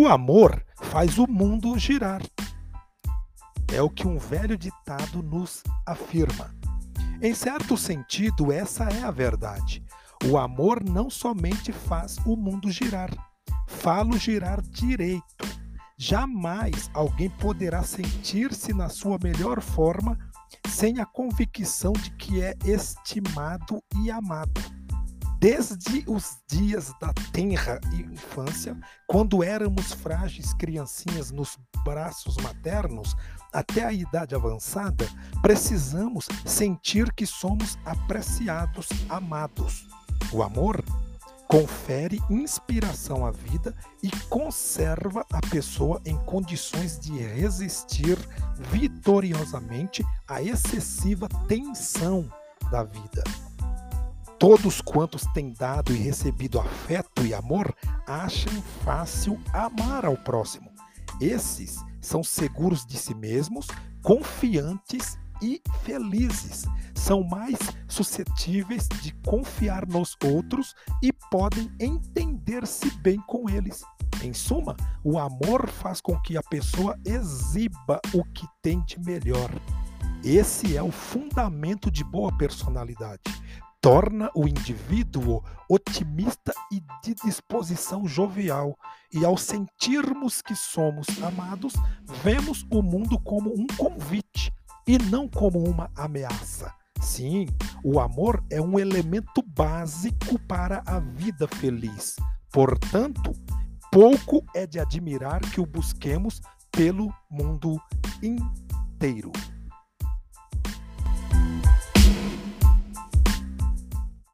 O amor faz o mundo girar. É o que um velho ditado nos afirma. Em certo sentido, essa é a verdade. O amor não somente faz o mundo girar, falo girar direito. Jamais alguém poderá sentir-se na sua melhor forma sem a convicção de que é estimado e amado. Desde os dias da tenra infância, quando éramos frágeis criancinhas nos braços maternos, até a idade avançada, precisamos sentir que somos apreciados, amados. O amor confere inspiração à vida e conserva a pessoa em condições de resistir vitoriosamente à excessiva tensão da vida. Todos quantos têm dado e recebido afeto e amor acham fácil amar ao próximo. Esses são seguros de si mesmos, confiantes e felizes. São mais suscetíveis de confiar nos outros e podem entender-se bem com eles. Em suma, o amor faz com que a pessoa exiba o que tem de melhor. Esse é o fundamento de boa personalidade torna o indivíduo otimista e de disposição jovial. E ao sentirmos que somos amados, vemos o mundo como um convite e não como uma ameaça. Sim, o amor é um elemento básico para a vida feliz. Portanto, pouco é de admirar que o busquemos pelo mundo inteiro.